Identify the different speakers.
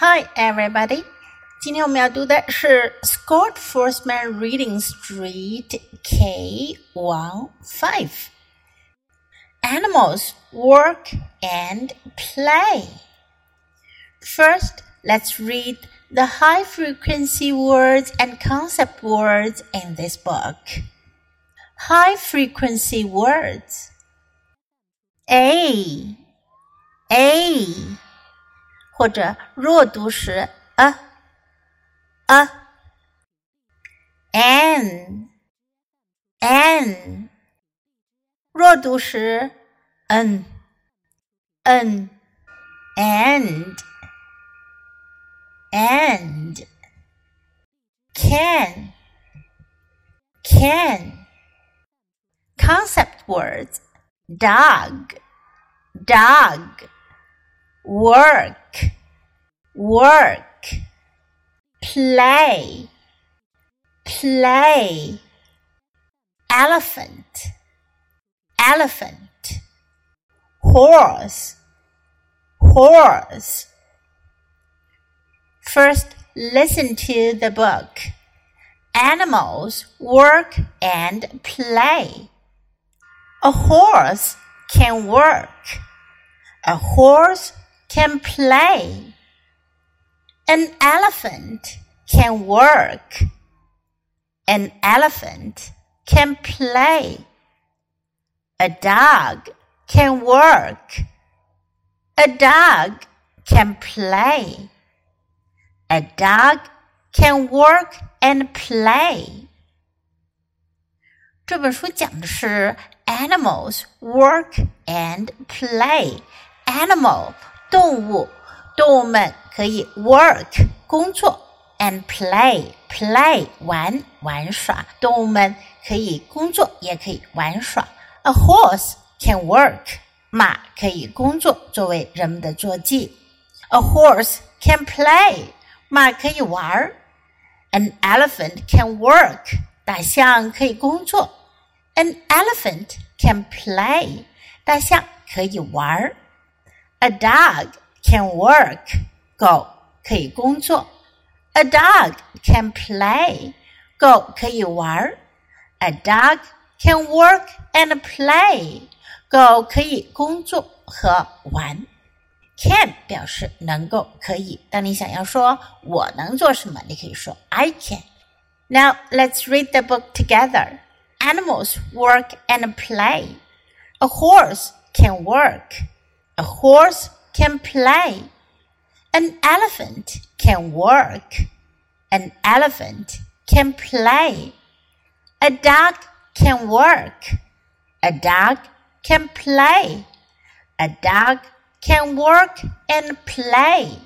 Speaker 1: Hi, everybody. 今天我们要读的是 Scott Foresman Reading Street K One Five. Animals work and play. First, let's read the high frequency words and concept words in this book. High frequency words. A. A. 或者弱读时 a a n n 弱读时 n n and and can can concept words dog dog work. Work. Play. Play. Elephant. Elephant. Horse. Horse. First listen to the book. Animals work and play. A horse can work. A horse can play an elephant can work. An elephant can play. A dog can work. A dog can play. A dog can work and play. 这本书讲的是 animals work and play. Animal 动物，动物们可以 work 工作，and play play 玩玩耍。动物们可以工作，也可以玩耍。A horse can work 马可以工作，作为人们的坐骑。A horse can play 马可以玩。An elephant can work 大象可以工作。An elephant can play 大象可以玩。 A dog can work. 狗可以工作。A dog can play. 狗可以玩。A dog can work and play. 狗可以工作和玩。Can 表示能够、可以。当你想要说我能做什么，你可以说 I can. Now let's read the book together. Animals work and play. A horse can work. A horse can play. An elephant can work. An elephant can play. A dog can work. A dog can play. A dog can work and play.